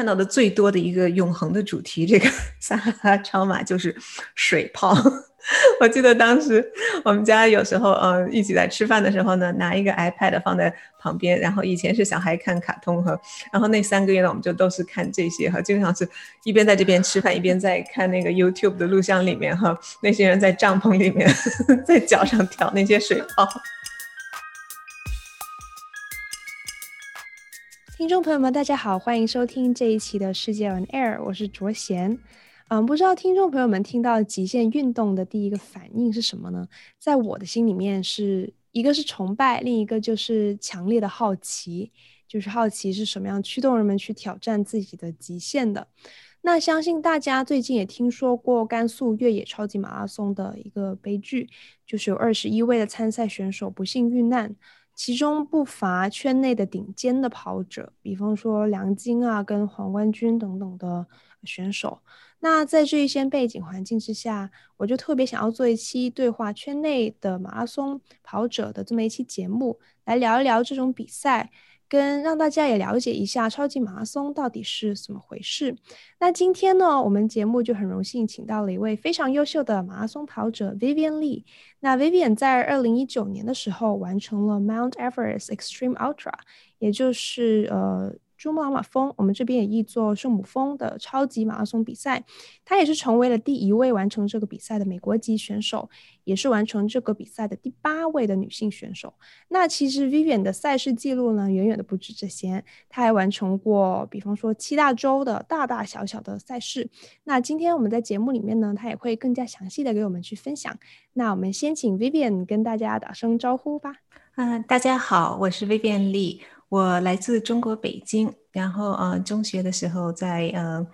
看到的最多的一个永恒的主题，这个 撒哈拉超马就是水泡。我记得当时我们家有时候，嗯，一起在吃饭的时候呢，拿一个 iPad 放在旁边，然后以前是小孩看卡通哈，然后那三个月呢，我们就都是看这些哈，经常是一边在这边吃饭，一边在看那个 YouTube 的录像里面哈，那些人在帐篷里面 在脚上挑那些水泡。听众朋友们，大家好，欢迎收听这一期的世界 on air，我是卓贤。嗯，不知道听众朋友们听到极限运动的第一个反应是什么呢？在我的心里面是一个是崇拜，另一个就是强烈的好奇，就是好奇是什么样驱动人们去挑战自己的极限的。那相信大家最近也听说过甘肃越野超级马拉松的一个悲剧，就是有二十一位的参赛选手不幸遇难，其中不乏圈内的顶尖的跑者，比方说梁晶啊跟黄冠军等等的选手。那在这一些背景环境之下，我就特别想要做一期对话圈内的马拉松跑者的这么一期节目，来聊一聊这种比赛，跟让大家也了解一下超级马拉松到底是怎么回事。那今天呢，我们节目就很荣幸请到了一位非常优秀的马拉松跑者 Vivian Lee。那 Vivian 在二零一九年的时候完成了 Mount Everest Extreme Ultra，也就是呃。珠穆朗玛峰，我们这边也译作圣母峰的超级马拉松比赛，他也是成为了第一位完成这个比赛的美国籍选手，也是完成这个比赛的第八位的女性选手。那其实 Vivian 的赛事记录呢，远远的不止这些，他还完成过，比方说七大洲的大大小小的赛事。那今天我们在节目里面呢，他也会更加详细的给我们去分享。那我们先请 Vivian 跟大家打声招呼吧。嗯、大家好，我是 Vivian Lee。我来自中国北京，然后呃，中学的时候在呃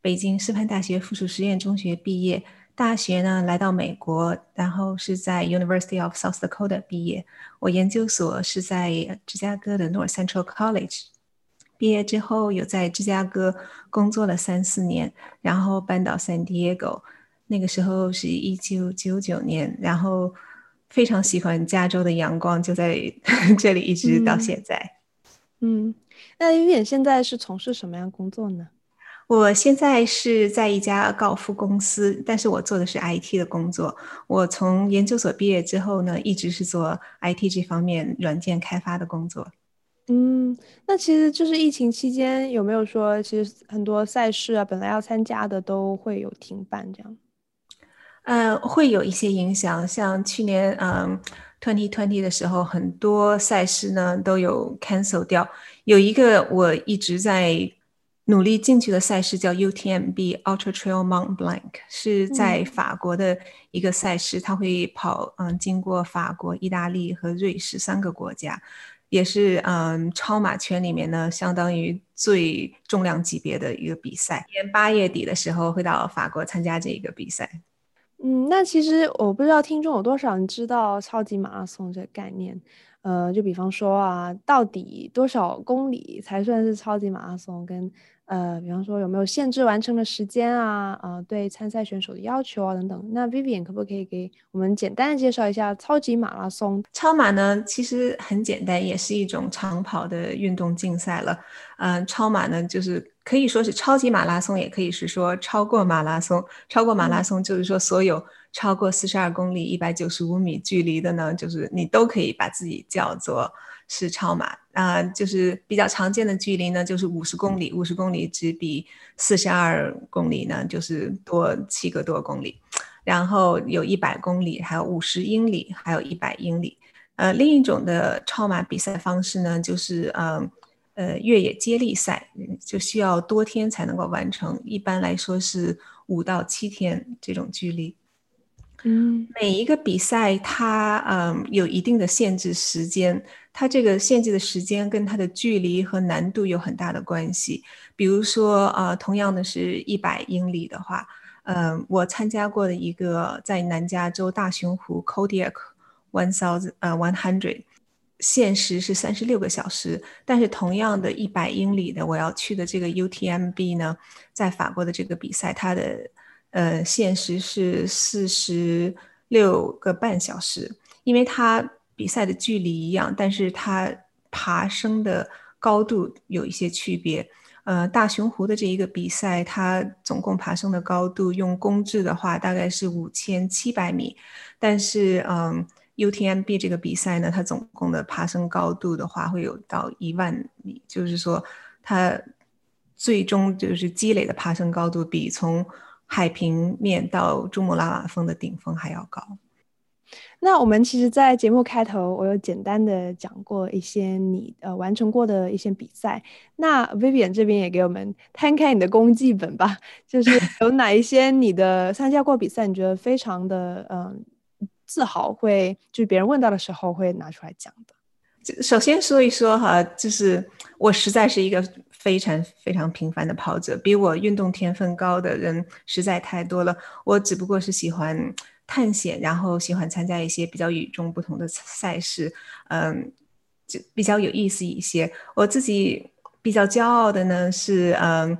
北京师范大学附属实验中学毕业，大学呢来到美国，然后是在 University of South Dakota 毕业。我研究所是在芝加哥的 North Central College，毕业之后有在芝加哥工作了三四年，然后搬到 San Diego，那个时候是一九九九年，然后非常喜欢加州的阳光，就在 这里一直到现在。嗯嗯，那 Vivian 现在是从事什么样工作呢？我现在是在一家高尔夫公司，但是我做的是 IT 的工作。我从研究所毕业之后呢，一直是做 IT 这方面软件开发的工作。嗯，那其实就是疫情期间有没有说，其实很多赛事啊，本来要参加的都会有停办这样？呃，会有一些影响，像去年嗯。2020的时候，很多赛事呢都有 cancel 掉。有一个我一直在努力进去的赛事叫 UTMB Ultra Trail Mont Blanc，是在法国的一个赛事，它会跑嗯经过法国、意大利和瑞士三个国家，也是嗯超马圈里面呢相当于最重量级别的一个比赛。今年八月底的时候会到法国参加这个比赛。嗯，那其实我不知道听众有多少人知道超级马拉松这个概念，呃，就比方说啊，到底多少公里才算是超级马拉松？跟呃，比方说有没有限制完成的时间啊？呃，对参赛选手的要求啊等等。那 Vivian 可不可以给我们简单的介绍一下超级马拉松？超马呢，其实很简单，也是一种长跑的运动竞赛了。嗯、呃，超马呢，就是。可以说是超级马拉松，也可以是说超过马拉松。超过马拉松就是说所有超过四十二公里一百九十五米距离的呢，就是你都可以把自己叫做是超马啊、就是比较常见的距离呢，就是五十公里，五十公里只比四十二公里呢就是多七个多公里。然后有一百公里，还有五十英里，还有一百英里。呃，另一种的超马比赛方式呢，就是嗯。呃呃，越野接力赛就需要多天才能够完成，一般来说是五到七天这种距离。嗯，每一个比赛它嗯有一定的限制时间，它这个限制的时间跟它的距离和难度有很大的关系。比如说啊、呃，同样的是一百英里的话，嗯，我参加过的一个在南加州大熊湖 Kodiak One Thousand 呃 One Hundred。限时是三十六个小时，但是同样的一百英里的我要去的这个 UTMB 呢，在法国的这个比赛，它的呃限时是四十六个半小时，因为它比赛的距离一样，但是它爬升的高度有一些区别。呃，大熊湖的这一个比赛，它总共爬升的高度用公制的话，大概是五千七百米。但是，嗯，UTMB 这个比赛呢，它总共的爬升高度的话，会有到一万米，就是说，它最终就是积累的爬升高度，比从海平面到珠穆朗玛峰的顶峰还要高。那我们其实，在节目开头，我有简单的讲过一些你呃完成过的一些比赛。那 Vivian 这边也给我们摊开你的功绩本吧，就是有哪一些你的参加过比赛，你觉得非常的嗯、呃、自豪会，会就是别人问到的时候会拿出来讲的。首先说一说哈，就是我实在是一个非常非常平凡的跑者，比我运动天分高的人实在太多了。我只不过是喜欢。探险，然后喜欢参加一些比较与众不同的赛事，嗯，就比较有意思一些。我自己比较骄傲的呢是，嗯，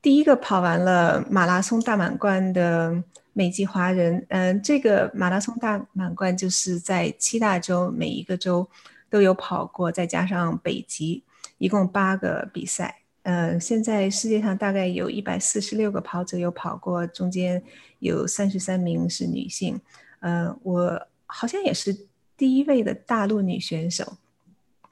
第一个跑完了马拉松大满贯的美籍华人。嗯，这个马拉松大满贯就是在七大洲每一个州都有跑过，再加上北极，一共八个比赛。嗯，现在世界上大概有一百四十六个跑者有跑过，中间。有三十三名是女性，呃，我好像也是第一位的大陆女选手。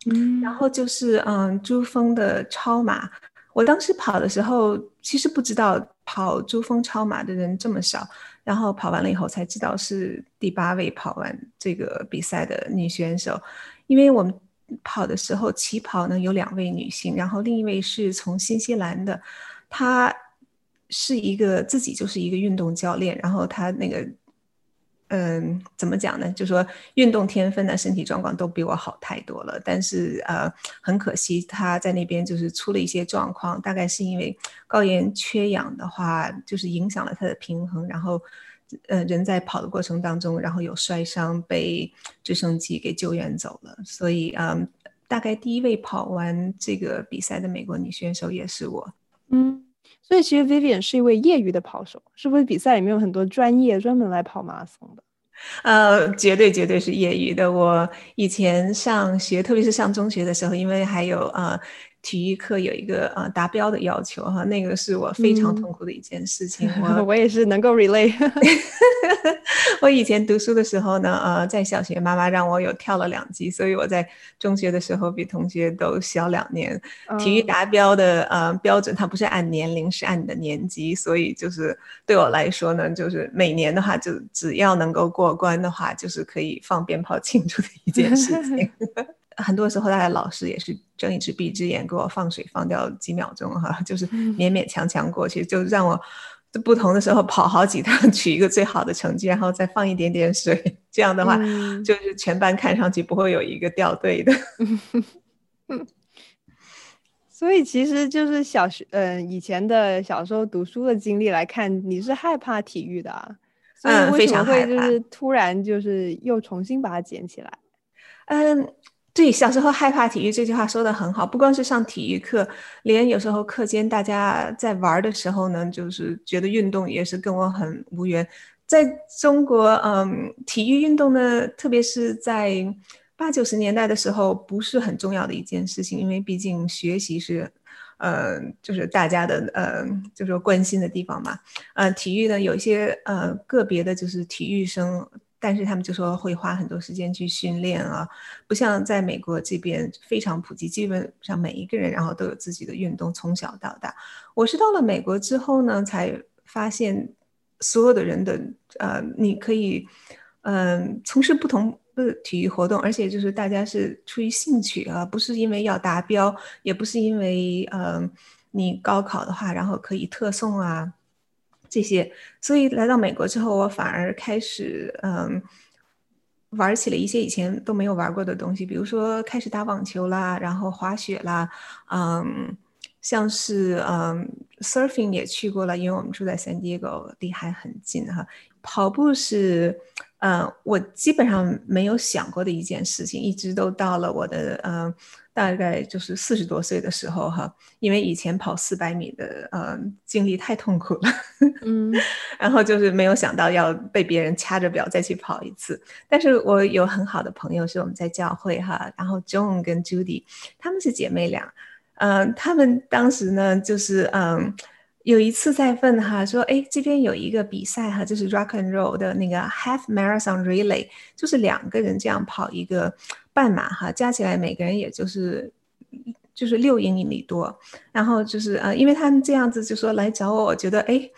嗯，然后就是嗯，珠峰的超马，我当时跑的时候其实不知道跑珠峰超马的人这么少，然后跑完了以后才知道是第八位跑完这个比赛的女选手，因为我们跑的时候起跑呢有两位女性，然后另一位是从新西兰的，她。是一个自己就是一个运动教练，然后她那个，嗯，怎么讲呢？就说运动天分呢，身体状况都比我好太多了。但是呃，很可惜她在那边就是出了一些状况，大概是因为高原缺氧的话，就是影响了她的平衡，然后呃，人在跑的过程当中，然后有摔伤，被直升机给救援走了。所以嗯，大概第一位跑完这个比赛的美国女选手也是我，嗯。所以其实 Vivian 是一位业余的跑手，是不是？比赛里面有很多专业专门来跑马拉松的？呃，绝对绝对是业余的。我以前上学，特别是上中学的时候，因为还有呃。体育课有一个呃达标的要求哈，那个是我非常痛苦的一件事情。嗯、我 我也是能够 relate。我以前读书的时候呢，呃，在小学妈妈让我有跳了两级，所以我在中学的时候比同学都小两年。嗯、体育达标的呃标准，它不是按年龄，是按你的年级，所以就是对我来说呢，就是每年的话，就只要能够过关的话，就是可以放鞭炮庆祝的一件事情。很多时候，他的老师也是睁一只闭一只眼，给我放水放掉几秒钟哈，就是勉勉强强过去，就让我不同的时候跑好几趟，取一个最好的成绩，然后再放一点点水，这样的话，嗯、就是全班看上去不会有一个掉队的。所以其实就是小学，嗯、呃，以前的小时候读书的经历来看，你是害怕体育的啊？嗯，非常害怕。就是突然就是又重新把它捡起来，嗯。对，小时候害怕体育这句话说的很好，不光是上体育课，连有时候课间大家在玩的时候呢，就是觉得运动也是跟我很无缘。在中国，嗯，体育运动呢，特别是在八九十年代的时候，不是很重要的一件事情，因为毕竟学习是，呃，就是大家的，呃，就是说关心的地方嘛。呃，体育呢，有一些呃个别的，就是体育生。但是他们就说会花很多时间去训练啊，不像在美国这边非常普及，基本上每一个人然后都有自己的运动，从小到大。我是到了美国之后呢，才发现所有的人的呃，你可以嗯、从事不同的体育活动，而且就是大家是出于兴趣啊，不是因为要达标，也不是因为呃你高考的话，然后可以特送啊。这些，所以来到美国之后，我反而开始嗯玩起了一些以前都没有玩过的东西，比如说开始打网球啦，然后滑雪啦，嗯，像是嗯 surfing 也去过了，因为我们住在 San Diego，离海很近哈。跑步是嗯我基本上没有想过的一件事情，一直都到了我的嗯。大概就是四十多岁的时候哈，因为以前跑四百米的呃经历太痛苦了，嗯，然后就是没有想到要被别人掐着表再去跑一次。但是我有很好的朋友是我们在教会哈，然后 John 跟 Judy 她们是姐妹俩，嗯、呃，他们当时呢，就是嗯，有一次在问哈，说，哎，这边有一个比赛哈，就是 Rock and Roll 的那个 Half Marathon Relay，就是两个人这样跑一个半马哈，加起来每个人也就是就是六英里多，然后就是呃，因为他们这样子就说来找我，我觉得哎。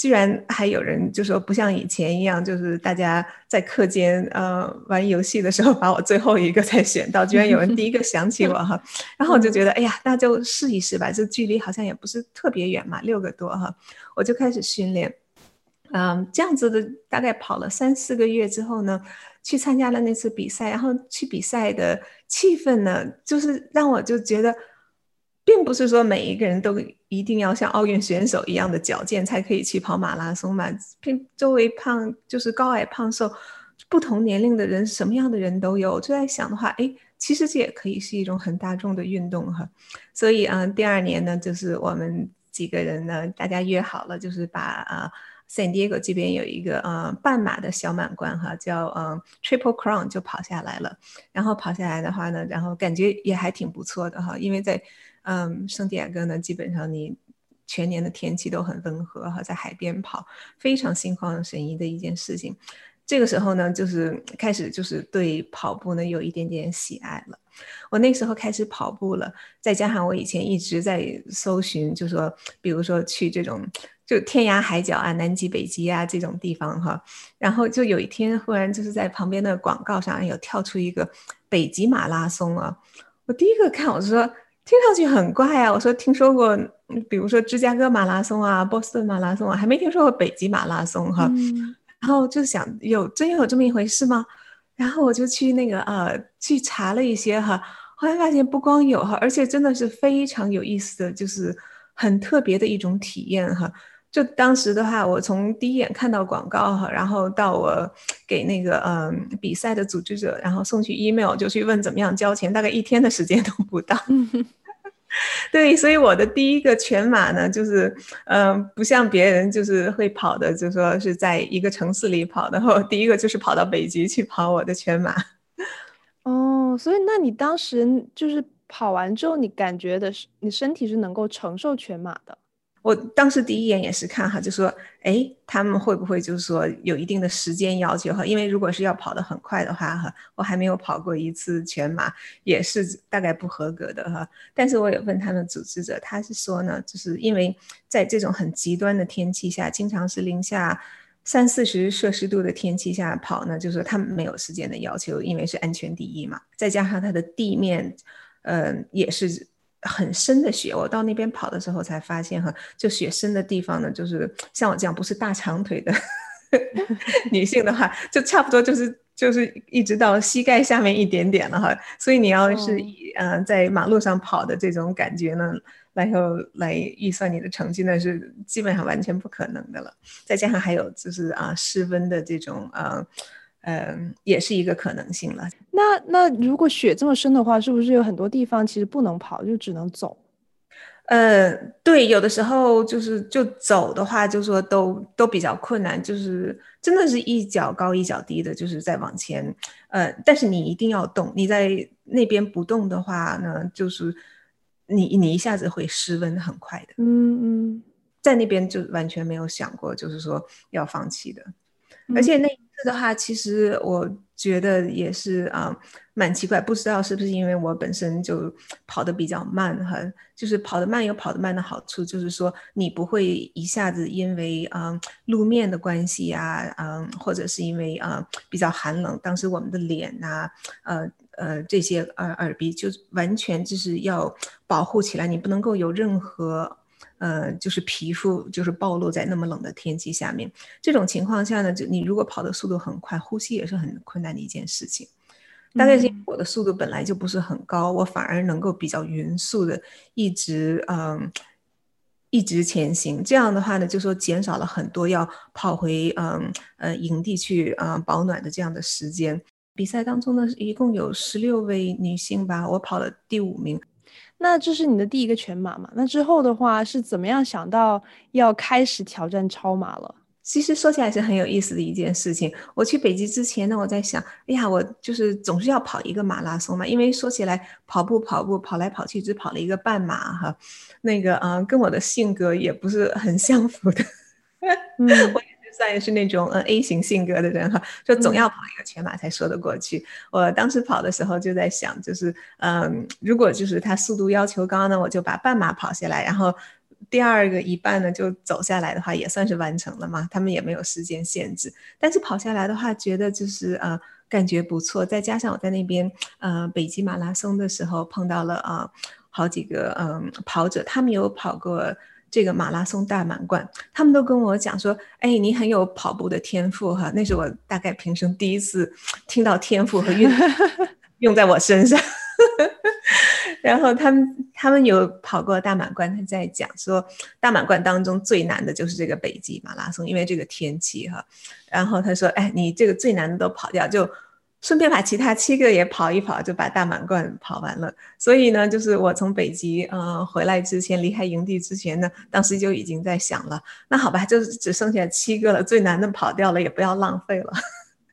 居然还有人就说不像以前一样，就是大家在课间呃玩游戏的时候把我最后一个才选到，居然有人第一个想起我哈，然后我就觉得哎呀，那就试一试吧，这距离好像也不是特别远嘛，六个多哈，我就开始训练，嗯，这样子的大概跑了三四个月之后呢，去参加了那次比赛，然后去比赛的气氛呢，就是让我就觉得。并不是说每一个人都一定要像奥运选手一样的矫健才可以去跑马拉松嘛。周围胖就是高矮胖瘦，不同年龄的人，什么样的人都有。就在想的话，哎，其实这也可以是一种很大众的运动哈。所以嗯，第二年呢，就是我们几个人呢，大家约好了，就是把啊，San Diego 这边有一个呃半马的小满贯哈，叫嗯 Triple Crown 就跑下来了。然后跑下来的话呢，然后感觉也还挺不错的哈，因为在嗯，圣地亚哥呢，基本上你全年的天气都很温和哈，在海边跑非常心旷神怡的一件事情。这个时候呢，就是开始就是对跑步呢有一点点喜爱了。我那时候开始跑步了，再加上我以前一直在搜寻，就说比如说去这种就天涯海角啊、南极、北极啊这种地方哈，然后就有一天忽然就是在旁边的广告上有跳出一个北极马拉松啊，我第一个看我说。听上去很怪啊！我说听说过，比如说芝加哥马拉松啊、波士顿马拉松啊，还没听说过北极马拉松哈。嗯、然后就想，有真有这么一回事吗？然后我就去那个呃去查了一些哈，后来发现不光有哈，而且真的是非常有意思的，就是很特别的一种体验哈。就当时的话，我从第一眼看到广告哈，然后到我给那个嗯、呃、比赛的组织者，然后送去 email 就去问怎么样交钱，大概一天的时间都不到。对，所以我的第一个全马呢，就是嗯、呃，不像别人就是会跑的，就说是在一个城市里跑的，然后第一个就是跑到北极去跑我的全马。哦，所以那你当时就是跑完之后，你感觉的是你身体是能够承受全马的？我当时第一眼也是看哈，就说，哎，他们会不会就是说有一定的时间要求哈？因为如果是要跑得很快的话哈，我还没有跑过一次全马，也是大概不合格的哈。但是我有问他们组织者，他是说呢，就是因为在这种很极端的天气下，经常是零下三四十摄氏度的天气下跑呢，就是说他们没有时间的要求，因为是安全第一嘛。再加上它的地面，嗯、也是。很深的雪，我到那边跑的时候才发现哈，就雪深的地方呢，就是像我这样不是大长腿的 女性的话，就差不多就是就是一直到膝盖下面一点点了哈。所以你要是嗯、呃、在马路上跑的这种感觉呢，然后来预算你的成绩呢，是基本上完全不可能的了。再加上还有就是啊室温的这种啊。嗯，也是一个可能性了。那那如果雪这么深的话，是不是有很多地方其实不能跑，就只能走？呃，对，有的时候就是就走的话，就说都都比较困难，就是真的是一脚高一脚低的，就是在往前。呃，但是你一定要动，你在那边不动的话呢，就是你你一下子会失温很快的。嗯嗯，在那边就完全没有想过，就是说要放弃的，嗯、而且那。的话，其实我觉得也是啊，蛮奇怪，不知道是不是因为我本身就跑得比较慢哈，就是跑得慢有跑得慢的好处，就是说你不会一下子因为啊路面的关系啊，嗯，或者是因为啊比较寒冷，当时我们的脸呐，呃呃这些耳耳鼻就完全就是要保护起来，你不能够有任何。呃，就是皮肤就是暴露在那么冷的天气下面，这种情况下呢，就你如果跑的速度很快，呼吸也是很困难的一件事情。大概是我的速度本来就不是很高，我反而能够比较匀速的一直嗯、呃、一直前行。这样的话呢，就说减少了很多要跑回嗯呃，呃营地去啊、呃、保暖的这样的时间。比赛当中呢，一共有十六位女性吧，我跑了第五名。那这是你的第一个全马嘛？那之后的话是怎么样想到要开始挑战超马了？其实说起来是很有意思的一件事情。我去北极之前呢，我在想，哎呀，我就是总是要跑一个马拉松嘛，因为说起来跑步跑步跑来跑去只跑了一个半马哈，那个嗯、呃，跟我的性格也不是很相符的。嗯，我也算是那种嗯 A 型性格的人哈，就总要跑一个全马才说得过去。嗯、我当时跑的时候就在想，就是嗯，如果就是他速度要求高呢，我就把半马跑下来，然后。第二个一半呢，就走下来的话，也算是完成了嘛。他们也没有时间限制，但是跑下来的话，觉得就是呃，感觉不错。再加上我在那边呃北极马拉松的时候碰到了啊、呃、好几个嗯、呃、跑者，他们有跑过这个马拉松大满贯，他们都跟我讲说，哎，你很有跑步的天赋哈。那是我大概平生第一次听到天赋和运 用在我身上。然后他们他们有跑过大满贯，他在讲说大满贯当中最难的就是这个北极马拉松，因为这个天气哈。然后他说：“哎，你这个最难的都跑掉，就顺便把其他七个也跑一跑，就把大满贯跑完了。”所以呢，就是我从北极呃回来之前，离开营地之前呢，当时就已经在想了，那好吧，就只剩下七个了，最难的跑掉了，也不要浪费了。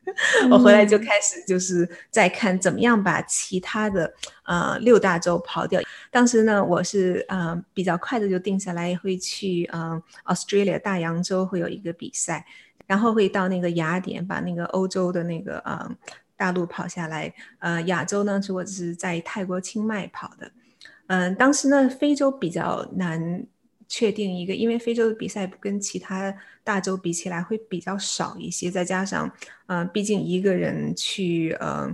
我回来就开始就是在看怎么样把其他的呃六大洲跑掉。当时呢，我是呃比较快的就定下来会去呃 Australia 大洋洲会有一个比赛，然后会到那个雅典把那个欧洲的那个呃大陆跑下来。呃亚洲呢是我是在泰国清迈跑的。嗯、呃，当时呢非洲比较难。确定一个，因为非洲的比赛跟其他大洲比起来会比较少一些，再加上，嗯、毕竟一个人去呃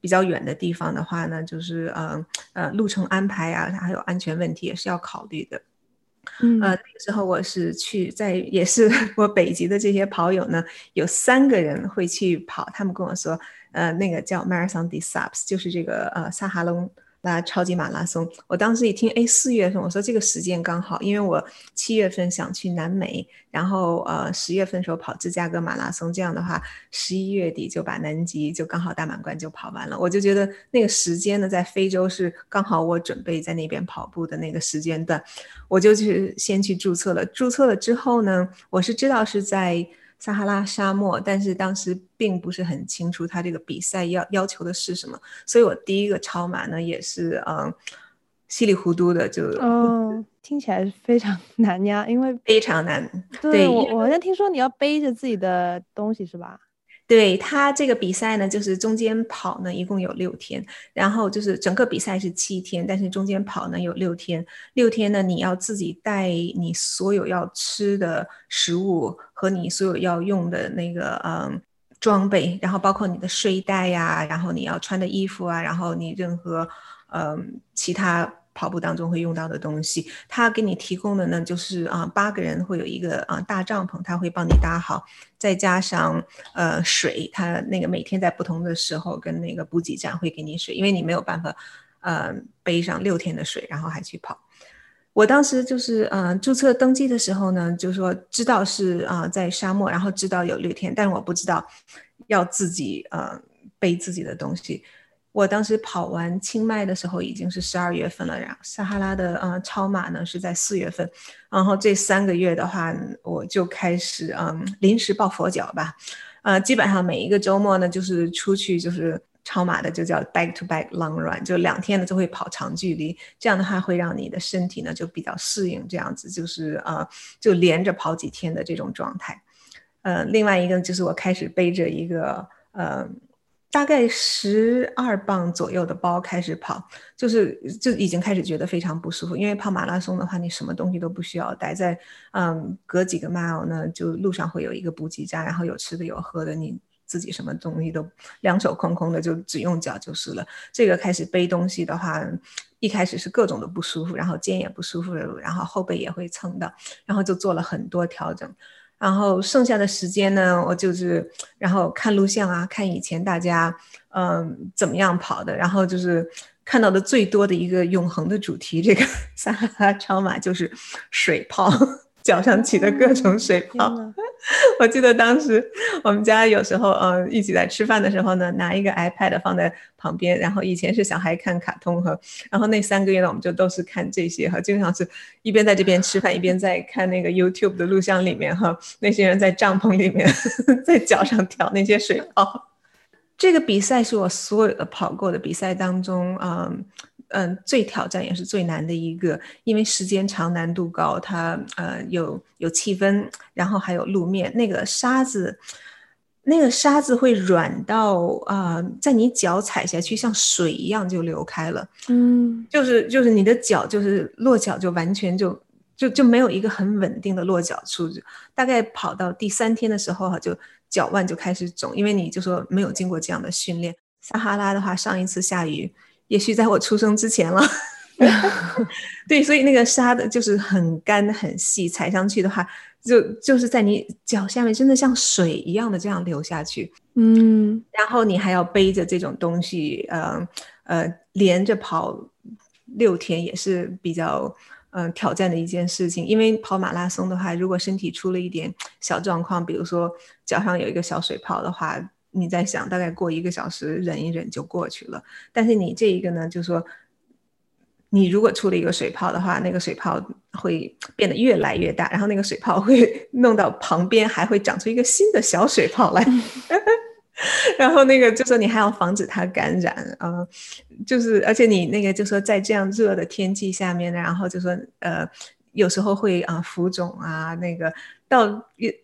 比较远的地方的话呢，就是呃呃路程安排啊，还有安全问题也是要考虑的。嗯，呃那个时候我是去在也是 我北极的这些跑友呢，有三个人会去跑，他们跟我说，呃那个叫 Marathon des Sables，就是这个呃撒哈隆。那超级马拉松，我当时一听，哎，四月份，我说这个时间刚好，因为我七月份想去南美，然后呃十月份时候跑芝加哥马拉松，这样的话十一月底就把南极就刚好大满贯就跑完了，我就觉得那个时间呢，在非洲是刚好我准备在那边跑步的那个时间段，我就去先去注册了，注册了之后呢，我是知道是在。撒哈拉沙漠，但是当时并不是很清楚他这个比赛要要求的是什么，所以我第一个超马呢也是嗯稀里糊涂的就哦，听起来非常难呀，因为非常难。对，对我我好像听说你要背着自己的东西是吧？对，他这个比赛呢，就是中间跑呢，一共有六天，然后就是整个比赛是七天，但是中间跑呢有六天，六天呢你要自己带你所有要吃的食物和你所有要用的那个嗯装备，然后包括你的睡袋呀，然后你要穿的衣服啊，然后你任何嗯其他。跑步当中会用到的东西，他给你提供的呢，就是啊，八个人会有一个啊大帐篷，他会帮你搭好，再加上呃水，他那个每天在不同的时候跟那个补给站会给你水，因为你没有办法呃背上六天的水，然后还去跑。我当时就是呃注册登记的时候呢，就是说知道是啊在沙漠，然后知道有六天，但是我不知道要自己呃背自己的东西。我当时跑完清迈的时候已经是十二月份了，然后撒哈拉的呃超马呢是在四月份，然后这三个月的话，我就开始嗯临时抱佛脚吧，呃基本上每一个周末呢就是出去就是超马的就叫 back to back long run，就两天呢就会跑长距离，这样的话会让你的身体呢就比较适应这样子，就是呃就连着跑几天的这种状态，呃另外一个就是我开始背着一个呃。大概十二磅左右的包开始跑，就是就已经开始觉得非常不舒服。因为跑马拉松的话，你什么东西都不需要带，在嗯隔几个 mile 呢，就路上会有一个补给站，然后有吃的有喝的，你自己什么东西都两手空空的，就只用脚就是了。这个开始背东西的话，一开始是各种的不舒服，然后肩也不舒服，然后后背也会蹭到，然后就做了很多调整。然后剩下的时间呢，我就是然后看录像啊，看以前大家嗯怎么样跑的，然后就是看到的最多的一个永恒的主题，这个 撒哈拉超马就是水泡，脚上起的各种水泡。哦、我记得当时我们家有时候，嗯，一起在吃饭的时候呢，拿一个 iPad 放在旁边，然后以前是小孩看卡通哈，然后那三个月呢，我们就都是看这些哈，经常是一边在这边吃饭，一边在看那个 YouTube 的录像里面哈，那些人在帐篷里面 在脚上挑那些水泡。这个比赛是我所有的跑过的比赛当中，嗯嗯，最挑战也是最难的一个，因为时间长、难度高，它呃有有气温，然后还有路面，那个沙子，那个沙子会软到啊、呃，在你脚踩下去像水一样就流开了，嗯，就是就是你的脚就是落脚就完全就就就没有一个很稳定的落脚处，大概跑到第三天的时候哈就。脚腕就开始肿，因为你就说没有经过这样的训练。撒哈拉的话，上一次下雨也许在我出生之前了。对，所以那个沙的就是很干很细，踩上去的话，就就是在你脚下面，真的像水一样的这样流下去。嗯，然后你还要背着这种东西，呃呃，连着跑六天也是比较。嗯、呃，挑战的一件事情，因为跑马拉松的话，如果身体出了一点小状况，比如说脚上有一个小水泡的话，你在想大概过一个小时忍一忍就过去了。但是你这一个呢，就是说你如果出了一个水泡的话，那个水泡会变得越来越大，然后那个水泡会 弄到旁边，还会长出一个新的小水泡来。然后那个就说你还要防止它感染啊、呃，就是而且你那个就说在这样热的天气下面，然后就说呃有时候会啊、浮肿啊，那个到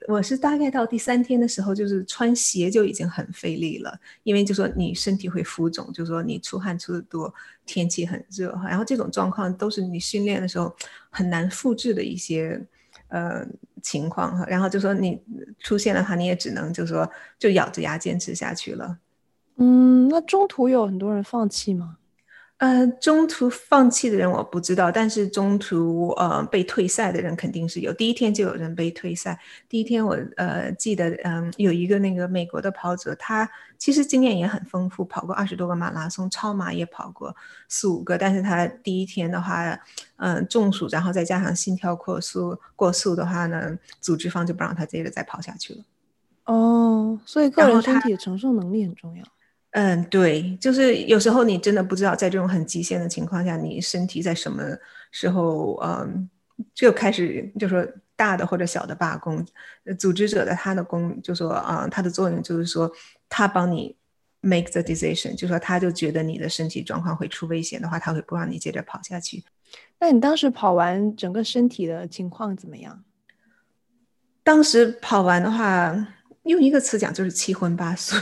我是大概到第三天的时候，就是穿鞋就已经很费力了，因为就说你身体会浮肿，就说你出汗出的多，天气很热，然后这种状况都是你训练的时候很难复制的一些。呃，情况哈，然后就说你出现的话，你也只能就说就咬着牙坚持下去了。嗯，那中途有很多人放弃吗？呃，中途放弃的人我不知道，但是中途呃被退赛的人肯定是有。第一天就有人被退赛。第一天我呃记得嗯、呃、有一个那个美国的跑者，他其实经验也很丰富，跑过二十多个马拉松，超马也跑过四五个。但是他第一天的话，嗯、呃、中暑，然后再加上心跳过速过速的话呢，组织方就不让他接着再跑下去了。哦，所以个人身体的承受能力很重要。嗯，对，就是有时候你真的不知道，在这种很极限的情况下，你身体在什么时候，嗯，就开始就说大的或者小的罢工。组织者的他的工，就说啊，他的作用就是说，他帮你 make the decision，就说他就觉得你的身体状况会出危险的话，他会不让你接着跑下去。那你当时跑完，整个身体的情况怎么样？当时跑完的话，用一个词讲就是七荤八素。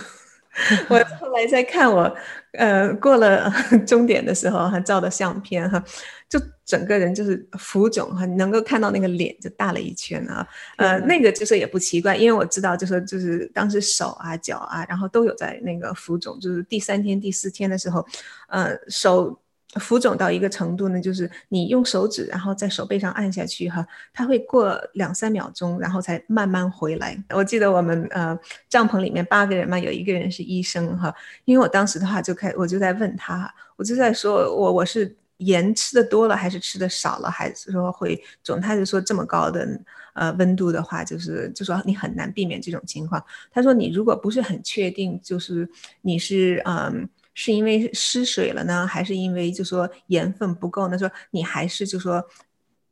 我后来在看我，呃，过了 终点的时候还照的相片哈，就整个人就是浮肿哈，你能够看到那个脸就大了一圈啊，呃，那个就是也不奇怪，因为我知道就是就是当时手啊脚啊，然后都有在那个浮肿，就是第三天第四天的时候，呃，手。浮肿到一个程度呢，就是你用手指，然后在手背上按下去哈，它会过两三秒钟，然后才慢慢回来。我记得我们呃帐篷里面八个人嘛，有一个人是医生哈，因为我当时的话就开，我就在问他，我就在说我我是盐吃的多了还是吃的少了，还是说会肿？他就说这么高的呃温度的话，就是就说你很难避免这种情况。他说你如果不是很确定，就是你是嗯。是因为失水了呢，还是因为就说盐分不够呢？说你还是就说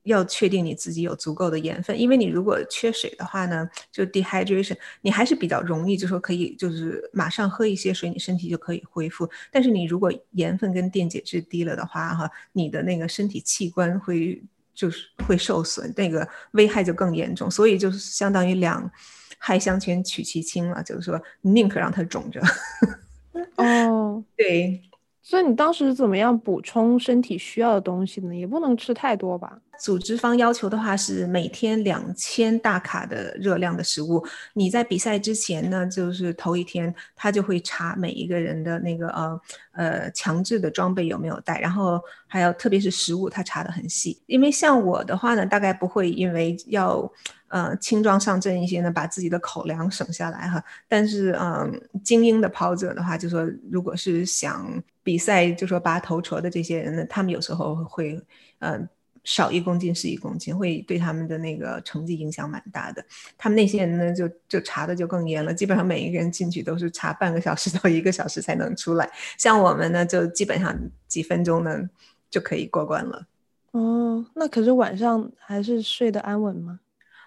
要确定你自己有足够的盐分，因为你如果缺水的话呢，就 dehydration，你还是比较容易就说可以就是马上喝一些水，你身体就可以恢复。但是你如果盐分跟电解质低了的话，哈，你的那个身体器官会就是会受损，那个危害就更严重。所以就是相当于两害相权取其轻了，就是说宁可让它肿着。哦，对，所以你当时怎么样补充身体需要的东西呢？也不能吃太多吧。组织方要求的话是每天两千大卡的热量的食物。你在比赛之前呢，就是头一天他就会查每一个人的那个呃呃强制的装备有没有带，然后还有特别是食物他查得很细。因为像我的话呢，大概不会因为要呃轻装上阵一些呢，把自己的口粮省下来哈。但是嗯、精英的跑者的话，就说如果是想比赛就说拔头筹的这些人呢，他们有时候会嗯。少一公斤是一公斤，会对他们的那个成绩影响蛮大的。他们那些人呢，就就查的就更严了，基本上每一个人进去都是查半个小时到一个小时才能出来。像我们呢，就基本上几分钟呢就可以过关了。哦，那可是晚上还是睡得安稳吗？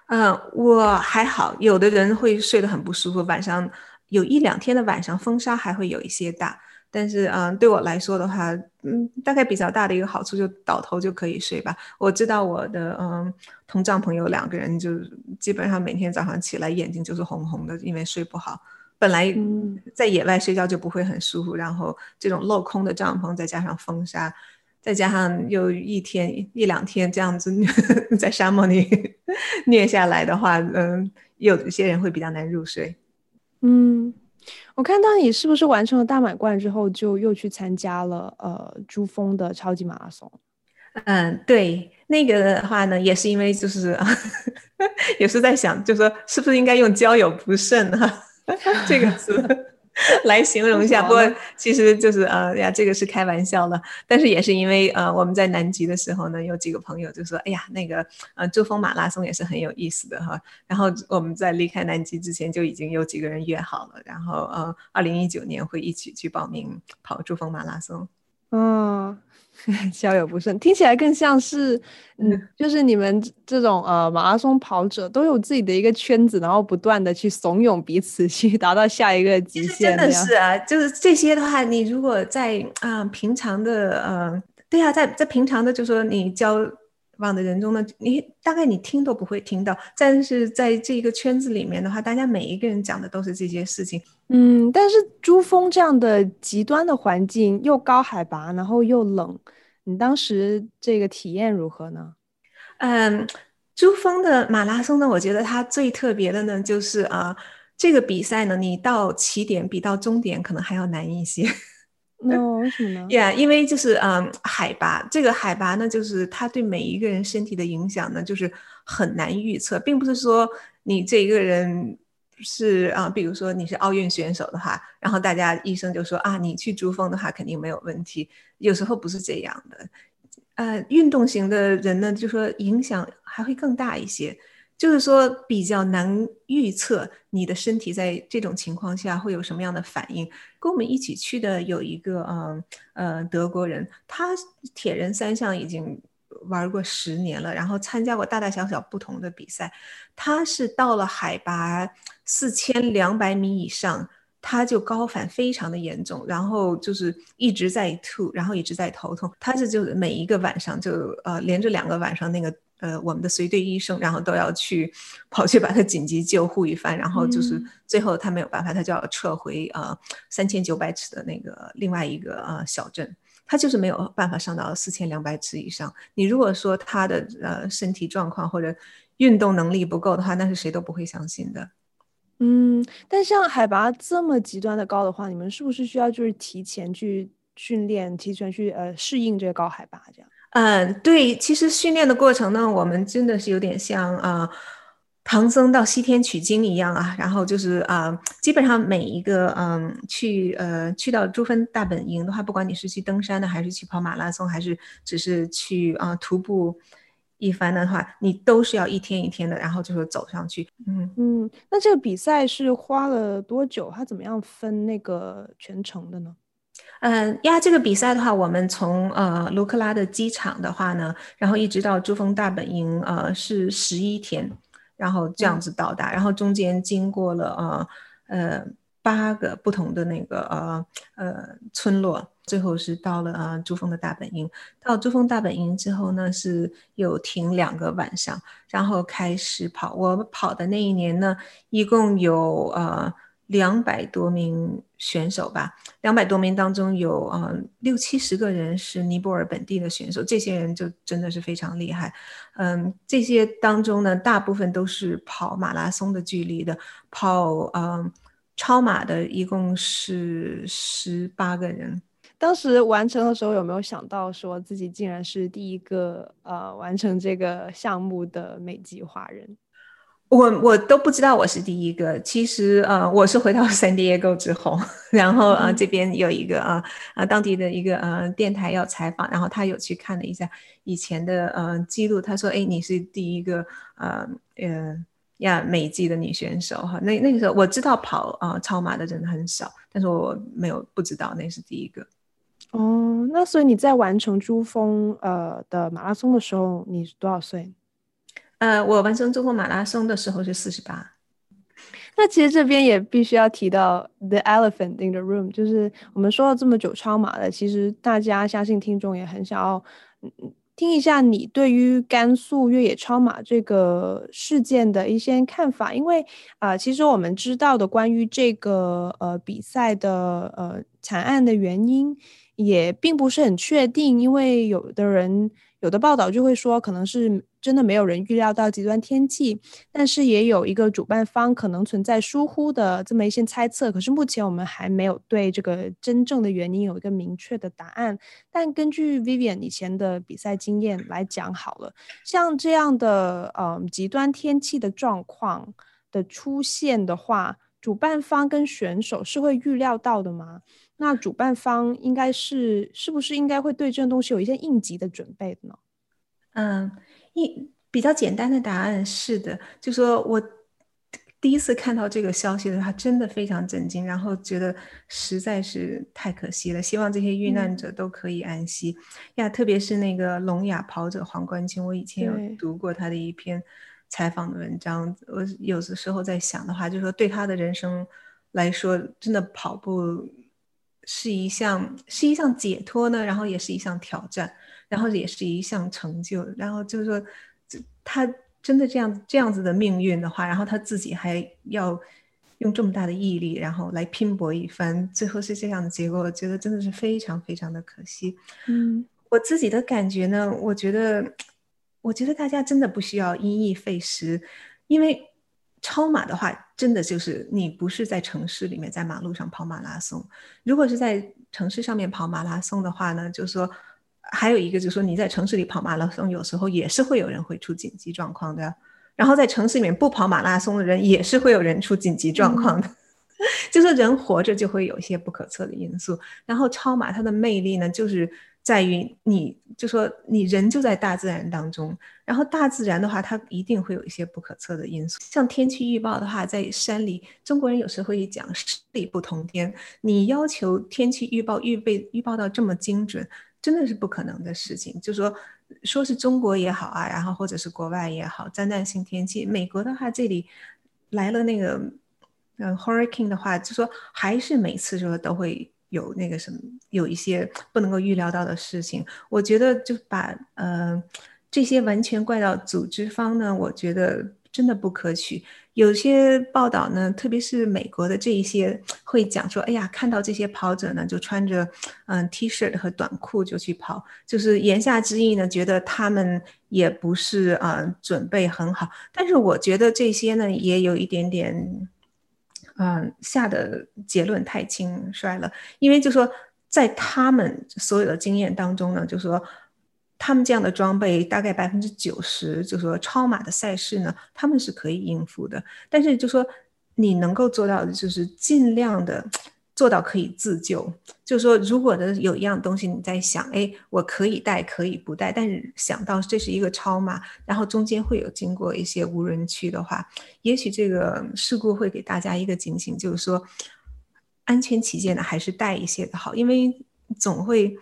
嗯，我还好，有的人会睡得很不舒服，晚上有一两天的晚上风沙还会有一些大。但是，嗯，对我来说的话，嗯，大概比较大的一个好处就倒头就可以睡吧。我知道我的，嗯，同帐篷有两个人，就基本上每天早上起来眼睛就是红红的，因为睡不好。本来在野外睡觉就不会很舒服，然后这种镂空的帐篷再加上风沙，再加上又一天一两天这样子 在沙漠里 虐下来的话，嗯，有些人会比较难入睡。嗯。我看到你是不是完成了大满贯之后，就又去参加了呃珠峰的超级马拉松？嗯，对，那个的话呢，也是因为就是 也是在想，就是说是不是应该用交友不慎啊 这个词。来形容一下，不过其实就是呃呀，这个是开玩笑了。但是也是因为呃，我们在南极的时候呢，有几个朋友就说：“哎呀，那个呃，珠峰马拉松也是很有意思的哈。”然后我们在离开南极之前就已经有几个人约好了，然后呃，二零一九年会一起去报名跑珠峰马拉松。嗯。交友不慎，听起来更像是，嗯，就是你们这种呃马拉松跑者都有自己的一个圈子，然后不断的去怂恿彼此去达到下一个极限。真的是啊，就是这些的话，你如果在啊、呃、平常的呃，对啊，在在平常的，就是说你交往的人中呢，你大概你听都不会听到，但是在这个圈子里面的话，大家每一个人讲的都是这些事情。嗯，但是珠峰这样的极端的环境，又高海拔，然后又冷，你当时这个体验如何呢？嗯，珠峰的马拉松呢，我觉得它最特别的呢，就是啊，这个比赛呢，你到起点比到终点可能还要难一些。那、no, 为什么呢？呀，yeah, 因为就是嗯，海拔这个海拔呢，就是它对每一个人身体的影响呢，就是很难预测，并不是说你这一个人。是啊，比如说你是奥运选手的话，然后大家医生就说啊，你去珠峰的话肯定没有问题。有时候不是这样的，呃，运动型的人呢，就说影响还会更大一些，就是说比较难预测你的身体在这种情况下会有什么样的反应。跟我们一起去的有一个嗯呃，德国人，他铁人三项已经。玩过十年了，然后参加过大大小小不同的比赛。他是到了海拔四千两百米以上，他就高反非常的严重，然后就是一直在吐，然后一直在头痛。他是就是每一个晚上就呃连着两个晚上，那个呃我们的随队医生，然后都要去跑去把他紧急救护一番，然后就是最后他没有办法，他就要撤回呃三千九百尺的那个另外一个呃小镇。他就是没有办法上到四千两百尺以上。你如果说他的呃身体状况或者运动能力不够的话，那是谁都不会相信的。嗯，但像海拔这么极端的高的话，你们是不是需要就是提前去训练，提前去呃适应这个高海拔这样？嗯，对，其实训练的过程呢，我们真的是有点像啊。呃唐僧到西天取经一样啊，然后就是啊、呃，基本上每一个嗯去呃去到珠峰大本营的话，不管你是去登山的，还是去跑马拉松，还是只是去啊、徒步一番的话，你都是要一天一天的，然后就是走上去。嗯嗯，那这个比赛是花了多久？它怎么样分那个全程的呢？嗯呀，这个比赛的话，我们从呃卢克拉的机场的话呢，然后一直到珠峰大本营呃是十一天。然后这样子到达，嗯、然后中间经过了呃呃八个不同的那个呃呃村落，最后是到了呃珠峰的大本营。到珠峰大本营之后呢，是有停两个晚上，然后开始跑。我跑的那一年呢，一共有呃。两百多名选手吧，两百多名当中有呃六七十个人是尼泊尔本地的选手，这些人就真的是非常厉害。嗯，这些当中呢，大部分都是跑马拉松的距离的，跑嗯超马的一共是十八个人。当时完成的时候有没有想到说自己竟然是第一个呃完成这个项目的美籍华人？我我都不知道我是第一个。其实呃，我是回到 San Diego 之后，然后呃这边有一个呃呃当地的一个呃电台要采访，然后他有去看了一下以前的呃记录，他说：“哎，你是第一个呃呃呀美籍的女选手哈。”那那个时候我知道跑啊、呃、超马的人很少，但是我没有不知道那是第一个。哦，那所以你在完成珠峰呃的马拉松的时候，你是多少岁？呃，我完成中国马拉松的时候是四十八。那其实这边也必须要提到 the elephant in the room，就是我们说了这么久超马的，其实大家相信听众也很想要听一下你对于甘肃越野超马这个事件的一些看法，因为啊、其实我们知道的关于这个呃比赛的呃惨案的原因也并不是很确定，因为有的人。有的报道就会说，可能是真的没有人预料到极端天气，但是也有一个主办方可能存在疏忽的这么一些猜测。可是目前我们还没有对这个真正的原因有一个明确的答案。但根据 Vivian 以前的比赛经验来讲，好了，像这样的嗯极端天气的状况的出现的话，主办方跟选手是会预料到的吗？那主办方应该是是不是应该会对这种东西有一些应急的准备呢？嗯，一比较简单的答案是的，就说我第一次看到这个消息的时候，真的非常震惊，然后觉得实在是太可惜了。希望这些遇难者都可以安息、嗯、呀，特别是那个聋哑跑者黄冠清，我以前有读过他的一篇采访的文章，我有的时候在想的话，就是说对他的人生来说，真的跑步。是一项是一项解脱呢，然后也是一项挑战，然后也是一项成就，然后就是说，他真的这样这样子的命运的话，然后他自己还要用这么大的毅力，然后来拼搏一番，最后是这样的结果，我觉得真的是非常非常的可惜。嗯，我自己的感觉呢，我觉得，我觉得大家真的不需要因噎废食，因为。超马的话，真的就是你不是在城市里面，在马路上跑马拉松。如果是在城市上面跑马拉松的话呢，就是说还有一个就是说你在城市里跑马拉松，有时候也是会有人会出紧急状况的。然后在城市里面不跑马拉松的人，也是会有人出紧急状况的。就是人活着就会有一些不可测的因素。然后超马它的魅力呢，就是。在于你，就说你人就在大自然当中，然后大自然的话，它一定会有一些不可测的因素。像天气预报的话，在山里，中国人有时候会讲十里不同天，你要求天气预报预备预报到这么精准，真的是不可能的事情。就说说是中国也好啊，然后或者是国外也好，灾难性天气，美国的话这里来了那个嗯 hurricane 的话，就说还是每次说都会。有那个什么，有一些不能够预料到的事情，我觉得就把呃这些完全怪到组织方呢，我觉得真的不可取。有些报道呢，特别是美国的这一些会讲说，哎呀，看到这些跑者呢，就穿着嗯 T 恤和短裤就去跑，就是言下之意呢，觉得他们也不是啊、呃、准备很好。但是我觉得这些呢，也有一点点。嗯，下的结论太轻率了，因为就说在他们所有的经验当中呢，就说他们这样的装备大概百分之九十，就是说超马的赛事呢，他们是可以应付的。但是就说你能够做到的，就是尽量的。做到可以自救，就是说，如果的有一样东西你在想，哎，我可以带，可以不带，但是想到这是一个超马，然后中间会有经过一些无人区的话，也许这个事故会给大家一个警醒，就是说，安全起见呢，还是带一些的好，因为总会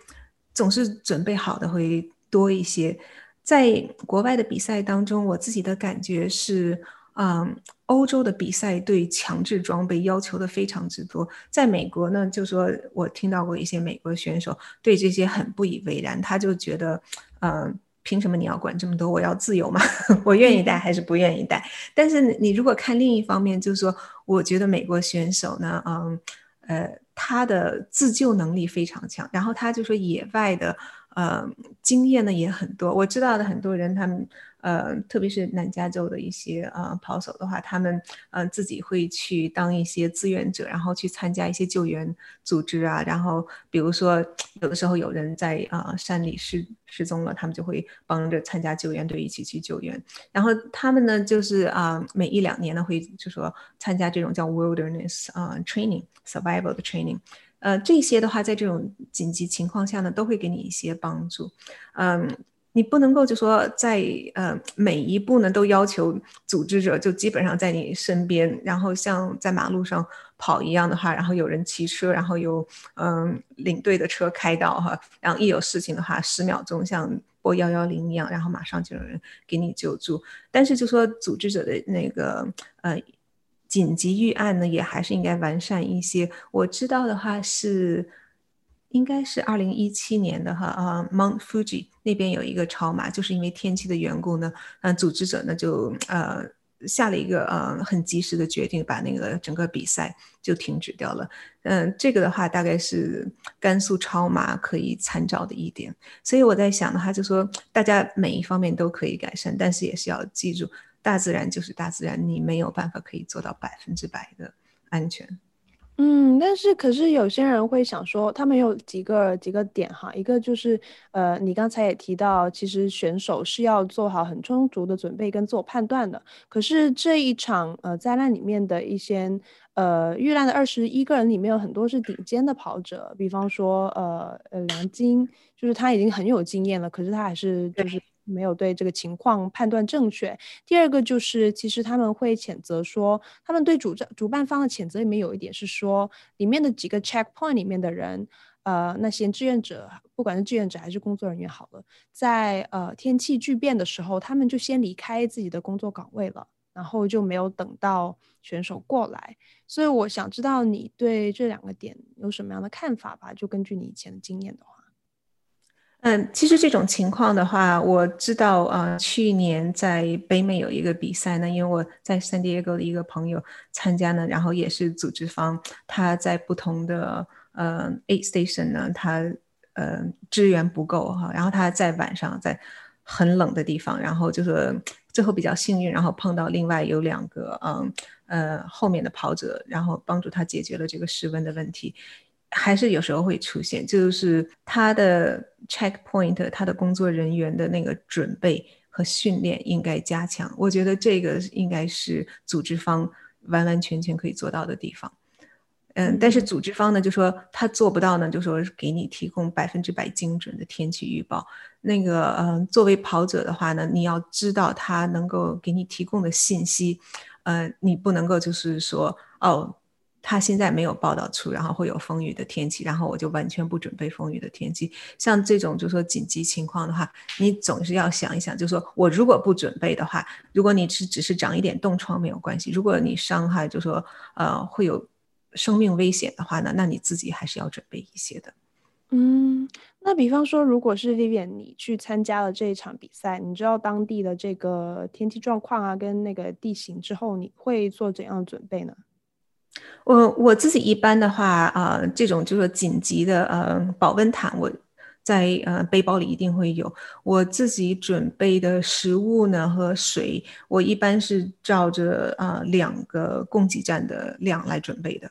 总是准备好的会多一些。在国外的比赛当中，我自己的感觉是。嗯，欧洲的比赛对强制装备要求的非常之多。在美国呢，就说我听到过一些美国选手对这些很不以为然，他就觉得，嗯，凭什么你要管这么多？我要自由嘛，我愿意带还是不愿意带？但是你如果看另一方面，就是说，我觉得美国选手呢，嗯，呃，他的自救能力非常强，然后他就说野外的。呃经验呢也很多。我知道的很多人，他们。呃，特别是南加州的一些呃跑手的话，他们呃自己会去当一些志愿者，然后去参加一些救援组织啊。然后比如说有的时候有人在啊、山里失失踪了，他们就会帮着参加救援队一起去救援。然后他们呢就是啊、每一两年呢会就说参加这种叫 wilderness 啊、training survival 的 training，呃这些的话在这种紧急情况下呢都会给你一些帮助，嗯、你不能够就说在呃每一步呢都要求组织者就基本上在你身边，然后像在马路上跑一样的话，然后有人骑车，然后有嗯、领队的车开到哈，然后一有事情的话，十秒钟像拨幺幺零一样，然后马上就有人给你救助。但是就说组织者的那个呃紧急预案呢，也还是应该完善一些。我知道的话是。应该是二零一七年的哈啊，Mount Fuji 那边有一个超马，就是因为天气的缘故呢，嗯，组织者呢就呃下了一个呃很及时的决定，把那个整个比赛就停止掉了。嗯，这个的话大概是甘肃超马可以参照的一点。所以我在想的话，就说大家每一方面都可以改善，但是也是要记住，大自然就是大自然，你没有办法可以做到百分之百的安全。嗯，但是可是有些人会想说，他们有几个几个点哈，一个就是呃，你刚才也提到，其实选手是要做好很充足的准备跟自我判断的。可是这一场呃灾难里面的一些呃遇难的二十一个人里面有很多是顶尖的跑者，比方说呃呃梁晶，就是他已经很有经验了，可是他还是就是。没有对这个情况判断正确。第二个就是，其实他们会谴责说，他们对主战主办方的谴责里面有一点是说，里面的几个 checkpoint 里面的人，呃，那些志愿者，不管是志愿者还是工作人员，好了，在呃天气巨变的时候，他们就先离开自己的工作岗位了，然后就没有等到选手过来。所以我想知道你对这两个点有什么样的看法吧？就根据你以前的经验的话。嗯，其实这种情况的话，我知道，呃，去年在北美有一个比赛呢，因为我在 San Diego 的一个朋友参加呢，然后也是组织方，他在不同的呃 aid station 呢，他呃支援不够哈，然后他在晚上在很冷的地方，然后就是最后比较幸运，然后碰到另外有两个嗯呃后面的跑者，然后帮助他解决了这个室温的问题。还是有时候会出现，就是他的 checkpoint，他的工作人员的那个准备和训练应该加强。我觉得这个应该是组织方完完全全可以做到的地方。嗯，但是组织方呢，就说他做不到呢，就说给你提供百分之百精准的天气预报。那个，嗯，作为跑者的话呢，你要知道他能够给你提供的信息，呃，你不能够就是说，哦。他现在没有报道出，然后会有风雨的天气，然后我就完全不准备风雨的天气。像这种就是说紧急情况的话，你总是要想一想，就是说我如果不准备的话，如果你是只是长一点冻疮没有关系，如果你伤害就是说呃会有生命危险的话呢，那你自己还是要准备一些的。嗯，那比方说，如果是 Vivian 你去参加了这一场比赛，你知道当地的这个天气状况啊，跟那个地形之后，你会做怎样准备呢？我我自己一般的话，啊、这种就是紧急的呃保温毯，我在呃背包里一定会有。我自己准备的食物呢和水，我一般是照着啊、两个供给站的量来准备的。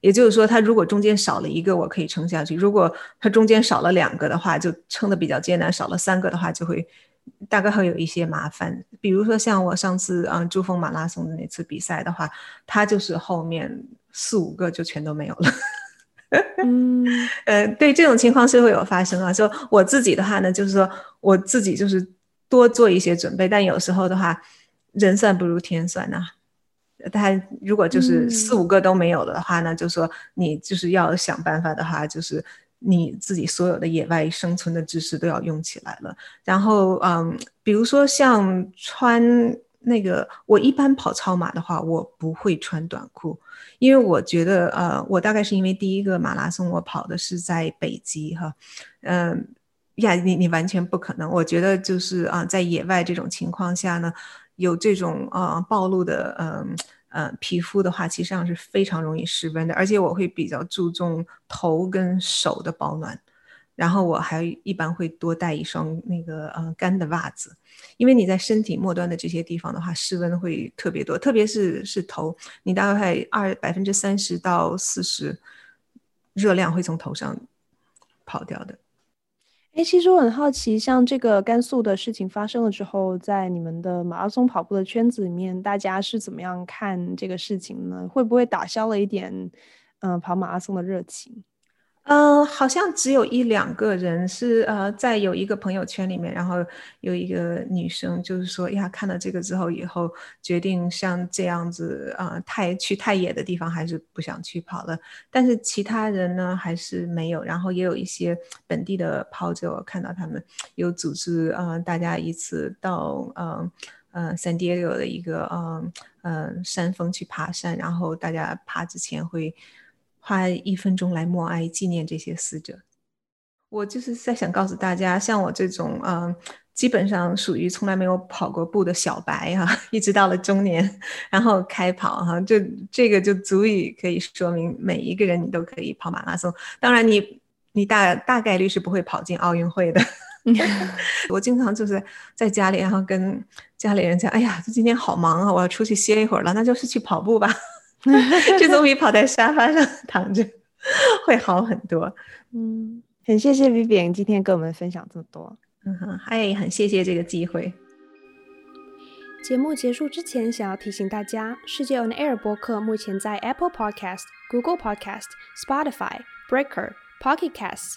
也就是说，它如果中间少了一个，我可以撑下去；如果它中间少了两个的话，就撑的比较艰难；少了三个的话，就会。大概会有一些麻烦，比如说像我上次嗯珠峰马拉松的那次比赛的话，他就是后面四五个就全都没有了。嗯，呃，对，这种情况是会有发生啊。说我自己的话呢，就是说我自己就是多做一些准备，但有时候的话，人算不如天算呐、啊。他如果就是四五个都没有了的话呢，嗯、就说你就是要想办法的话，就是。你自己所有的野外生存的知识都要用起来了。然后，嗯，比如说像穿那个，我一般跑超马的话，我不会穿短裤，因为我觉得，呃，我大概是因为第一个马拉松我跑的是在北极哈，嗯，呀，你你完全不可能。我觉得就是啊，在野外这种情况下呢，有这种啊暴露的，嗯。皮肤的话，其实上是非常容易失温的，而且我会比较注重头跟手的保暖。然后我还一般会多带一双那个呃干的袜子，因为你在身体末端的这些地方的话，室温会特别多，特别是是头，你大概二百分之三十到四十热量会从头上跑掉的。哎，其实我很好奇，像这个甘肃的事情发生了之后，在你们的马拉松跑步的圈子里面，大家是怎么样看这个事情呢？会不会打消了一点嗯、跑马拉松的热情？嗯、好像只有一两个人是呃，在有一个朋友圈里面，然后有一个女生就是说呀，看到这个之后以后，决定像这样子啊、呃，太去太野的地方还是不想去跑了。但是其他人呢，还是没有。然后也有一些本地的跑者，我看到他们有组织啊、呃，大家一次到嗯嗯、呃、San Diego 的一个嗯嗯、呃、山峰去爬山，然后大家爬之前会。花一分钟来默哀纪念这些死者。我就是在想告诉大家，像我这种嗯、基本上属于从来没有跑过步的小白哈、啊，一直到了中年，然后开跑哈、就这个就足以可以说明每一个人你都可以跑马拉松。当然你，你大大概率是不会跑进奥运会的。我经常就是在家里，然后跟家里人讲：“哎呀，这今天好忙啊，我要出去歇一会儿了，那就是去跑步吧。”这总比跑在沙发上躺着会好很多。嗯，很谢谢 Vivian 今天跟我们分享这么多。嗯哼，还很谢谢这个机会。节目结束之前，想要提醒大家，世界 On Air 播客目前在 Apple Podcast、Google Podcast、Spotify、Breaker、Pocket Casts、